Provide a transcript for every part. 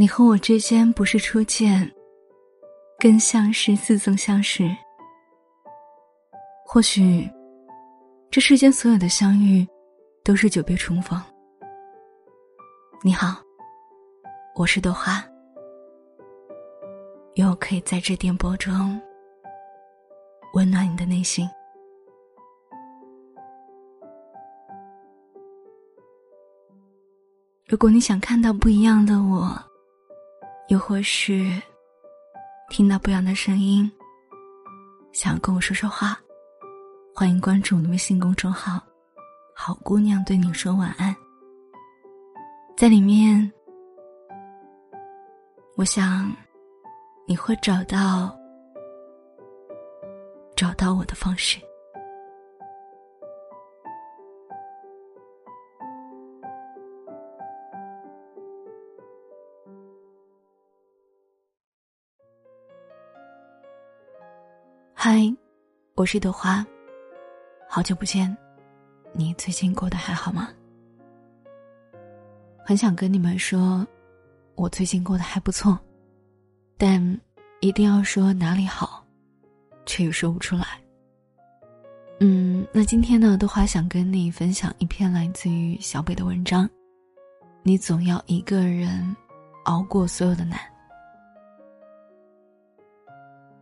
你和我之间不是初见，更像是似曾相识。或许，这世间所有的相遇，都是久别重逢。你好，我是朵花，有可以在这电波中温暖你的内心。如果你想看到不一样的我，又或是听到不一样的声音，想要跟我说说话。欢迎关注我的微信公众号“好姑娘对你说晚安”。在里面，我想你会找到找到我的方式。嗨，我是朵花。好久不见，你最近过得还好吗？很想跟你们说，我最近过得还不错，但一定要说哪里好，却又说不出来。嗯，那今天呢，豆花想跟你分享一篇来自于小北的文章。你总要一个人熬过所有的难，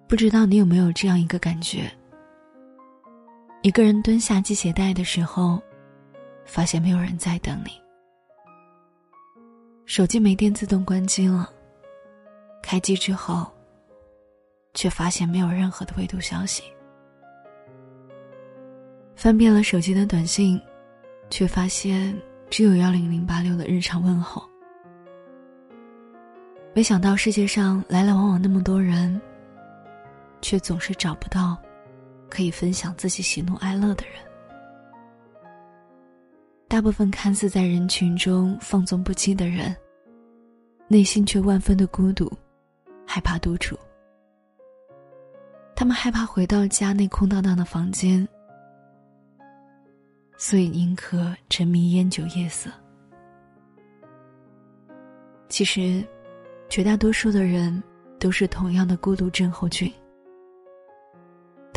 不知道你有没有这样一个感觉？一个人蹲下系鞋带的时候，发现没有人在等你。手机没电，自动关机了。开机之后，却发现没有任何的未读消息。翻遍了手机的短信，却发现只有幺零零八六的日常问候。没想到世界上来来往往那么多人，却总是找不到。可以分享自己喜怒哀乐的人，大部分看似在人群中放纵不羁的人，内心却万分的孤独，害怕独处。他们害怕回到家内空荡荡的房间，所以宁可沉迷烟酒夜色。其实，绝大多数的人都是同样的孤独症候群。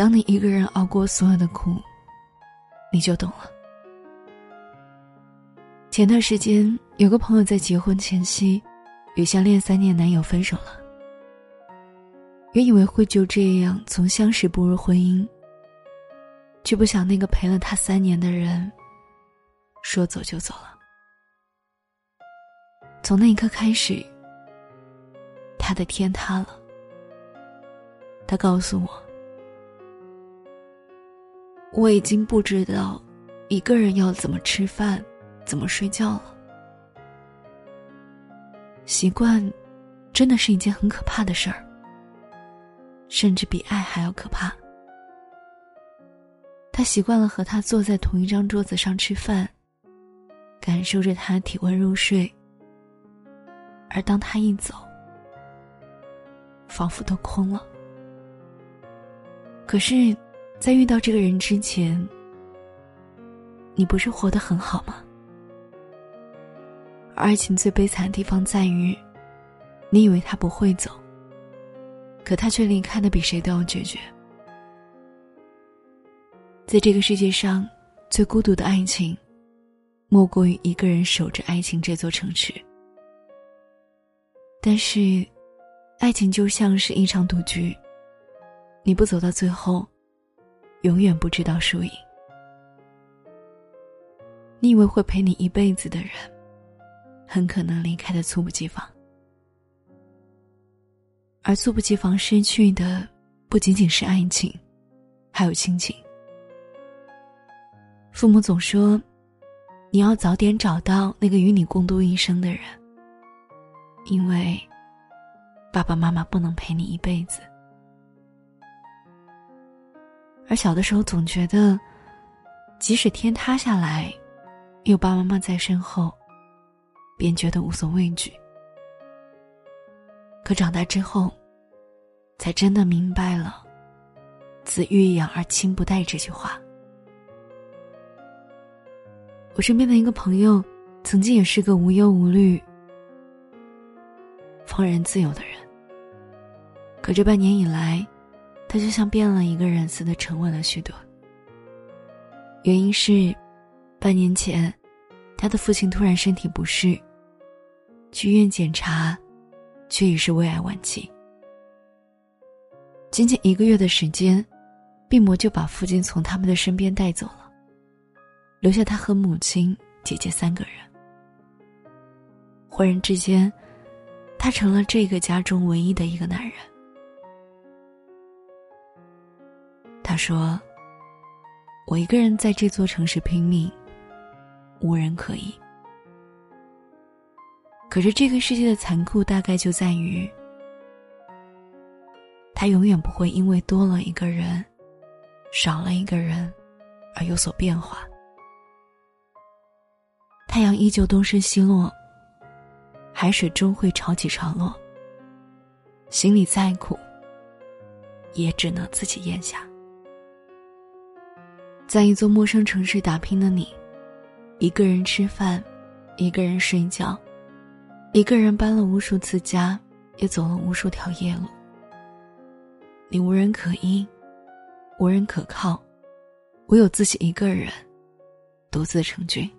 当你一个人熬过所有的苦，你就懂了。前段时间，有个朋友在结婚前夕，与相恋三年男友分手了。原以为会就这样从相识步入婚姻，却不想那个陪了他三年的人，说走就走了。从那一刻开始，他的天塌了。他告诉我。我已经不知道一个人要怎么吃饭，怎么睡觉了。习惯，真的是一件很可怕的事儿，甚至比爱还要可怕。他习惯了和他坐在同一张桌子上吃饭，感受着他体温入睡，而当他一走，仿佛都空了。可是。在遇到这个人之前，你不是活得很好吗？爱情最悲惨的地方在于，你以为他不会走，可他却离开的比谁都要决绝。在这个世界上，最孤独的爱情，莫过于一个人守着爱情这座城池。但是，爱情就像是一场赌局，你不走到最后。永远不知道输赢。你以为会陪你一辈子的人，很可能离开的猝不及防。而猝不及防失去的，不仅仅是爱情，还有亲情。父母总说，你要早点找到那个与你共度一生的人，因为爸爸妈妈不能陪你一辈子。而小的时候总觉得，即使天塌下来，有爸爸妈妈在身后，便觉得无所畏惧。可长大之后，才真的明白了“子欲养而亲不待”这句话。我身边的一个朋友，曾经也是个无忧无虑，放任自由的人。可这半年以来，他就像变了一个人似的沉稳了许多。原因是，半年前，他的父亲突然身体不适，去医院检查，却已是胃癌晚期。仅仅一个月的时间，病魔就把父亲从他们的身边带走了，留下他和母亲、姐姐三个人。忽然之间，他成了这个家中唯一的一个男人。他说：“我一个人在这座城市拼命，无人可依。可是这个世界的残酷，大概就在于。”他永远不会因为多了一个人，少了一个人，而有所变化。太阳依旧东升西落，海水终会潮起潮落。心里再苦，也只能自己咽下。在一座陌生城市打拼的你，一个人吃饭，一个人睡觉，一个人搬了无数次家，也走了无数条夜路。你无人可依，无人可靠，唯有自己一个人，独自成军。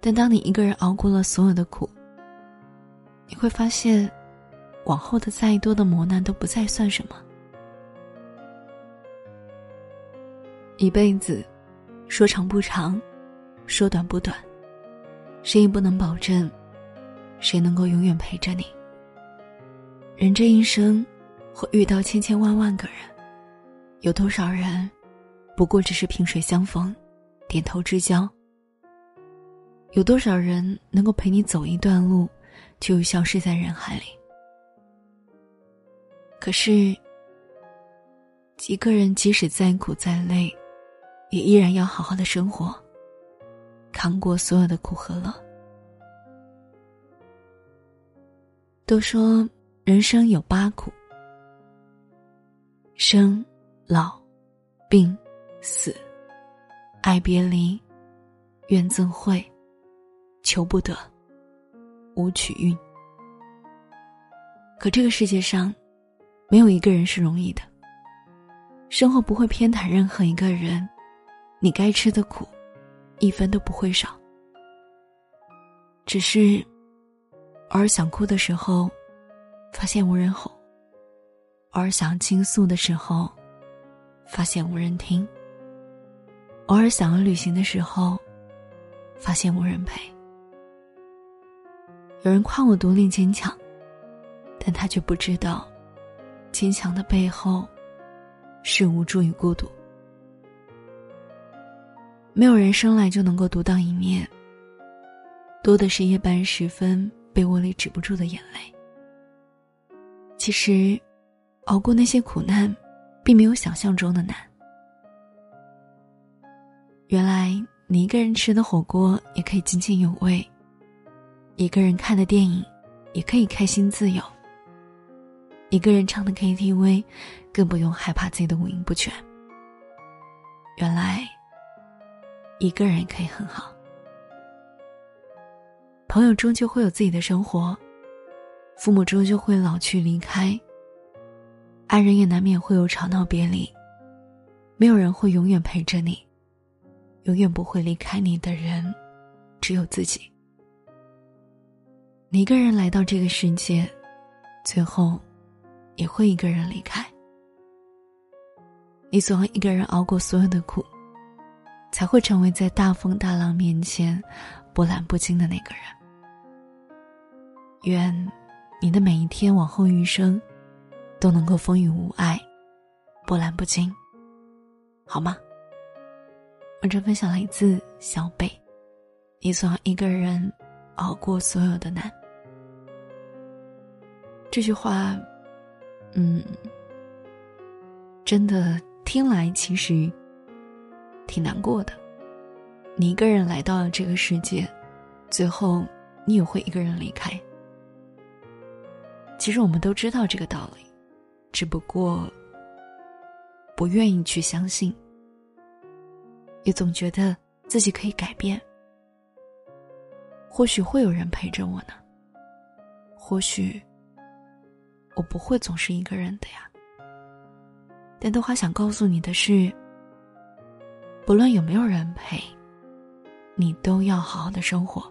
但当你一个人熬过了所有的苦，你会发现，往后的再多的磨难都不再算什么。一辈子，说长不长，说短不短，谁也不能保证，谁能够永远陪着你。人这一生。会遇到千千万万个人，有多少人，不过只是萍水相逢，点头之交。有多少人能够陪你走一段路，就又消失在人海里？可是，一个人即使再苦再累，也依然要好好的生活，扛过所有的苦和乐。都说人生有八苦。生、老、病、死、爱别离、怨憎会、求不得、无取运。可这个世界上，没有一个人是容易的。生活不会偏袒任何一个人，你该吃的苦，一分都不会少。只是，偶尔想哭的时候，发现无人哄。偶尔想倾诉的时候，发现无人听；偶尔想要旅行的时候，发现无人陪。有人夸我独立坚强，但他却不知道，坚强的背后是无助与孤独。没有人生来就能够独当一面，多的是夜半时分被窝里止不住的眼泪。其实。熬过那些苦难，并没有想象中的难。原来你一个人吃的火锅也可以津津有味，一个人看的电影也可以开心自由，一个人唱的 KTV 更不用害怕自己的五音不全。原来一个人可以很好。朋友终究会有自己的生活，父母终究会老去离开。爱人也难免会有吵闹别离，没有人会永远陪着你，永远不会离开你的人，只有自己。你一个人来到这个世界，最后，也会一个人离开。你总要一个人熬过所有的苦，才会成为在大风大浪面前波澜不惊的那个人。愿你的每一天往后余生。都能够风雨无碍，波澜不惊，好吗？文章分享来自小北，你总要一个人熬过所有的难。这句话，嗯，真的听来其实挺难过的。你一个人来到了这个世界，最后你也会一个人离开。其实我们都知道这个道理。只不过，不愿意去相信，也总觉得自己可以改变。或许会有人陪着我呢，或许我不会总是一个人的呀。但豆花想告诉你的是，不论有没有人陪，你都要好好的生活。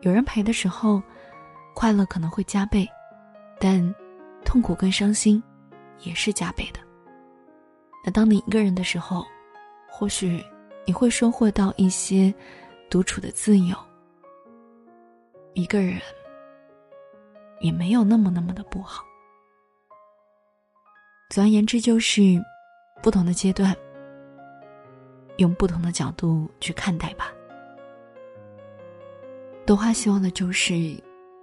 有人陪的时候，快乐可能会加倍，但痛苦跟伤心也是加倍的。那当你一个人的时候，或许你会收获到一些独处的自由。一个人也没有那么那么的不好。总而言之，就是不同的阶段，用不同的角度去看待吧。多花希望的就是，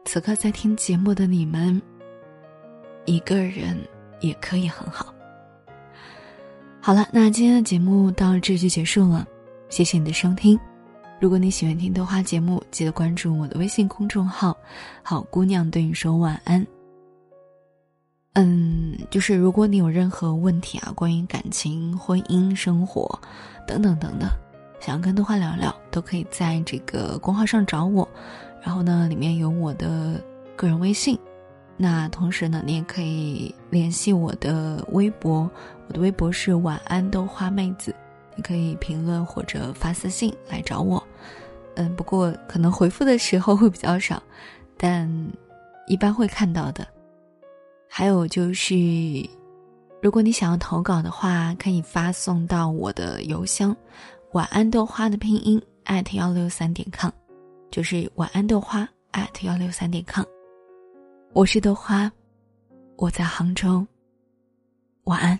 此刻在听节目的你们，一个人也可以很好。好了，那今天的节目到这就结束了，谢谢你的收听。如果你喜欢听豆花节目，记得关注我的微信公众号“好姑娘对你说晚安”。嗯，就是如果你有任何问题啊，关于感情、婚姻、生活等等等等，想要跟豆花聊聊，都可以在这个公号上找我。然后呢，里面有我的个人微信。那同时呢，你也可以联系我的微博，我的微博是晚安豆花妹子。你可以评论或者发私信来找我，嗯，不过可能回复的时候会比较少，但一般会看到的。还有就是，如果你想要投稿的话，可以发送到我的邮箱“晚安豆花”的拼音艾特幺六三点 com，就是“晚安豆花”艾特幺六三点 com。我是豆花，我在杭州。晚安，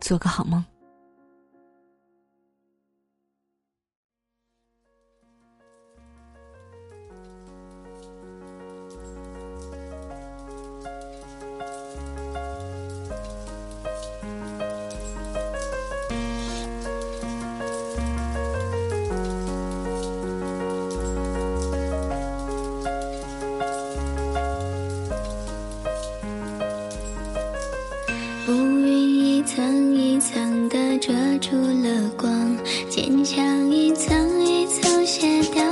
做个好梦。乌云一层一层的遮住了光坚强一层一层卸掉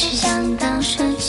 最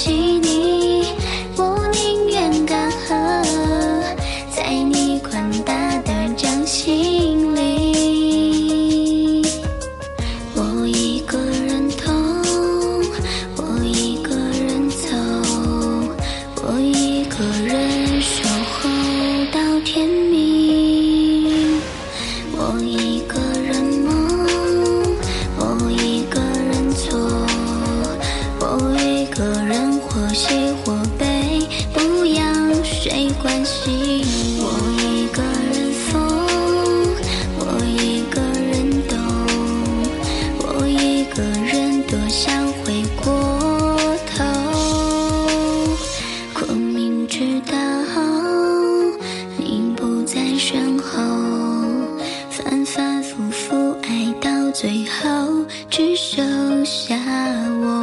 只剩下我。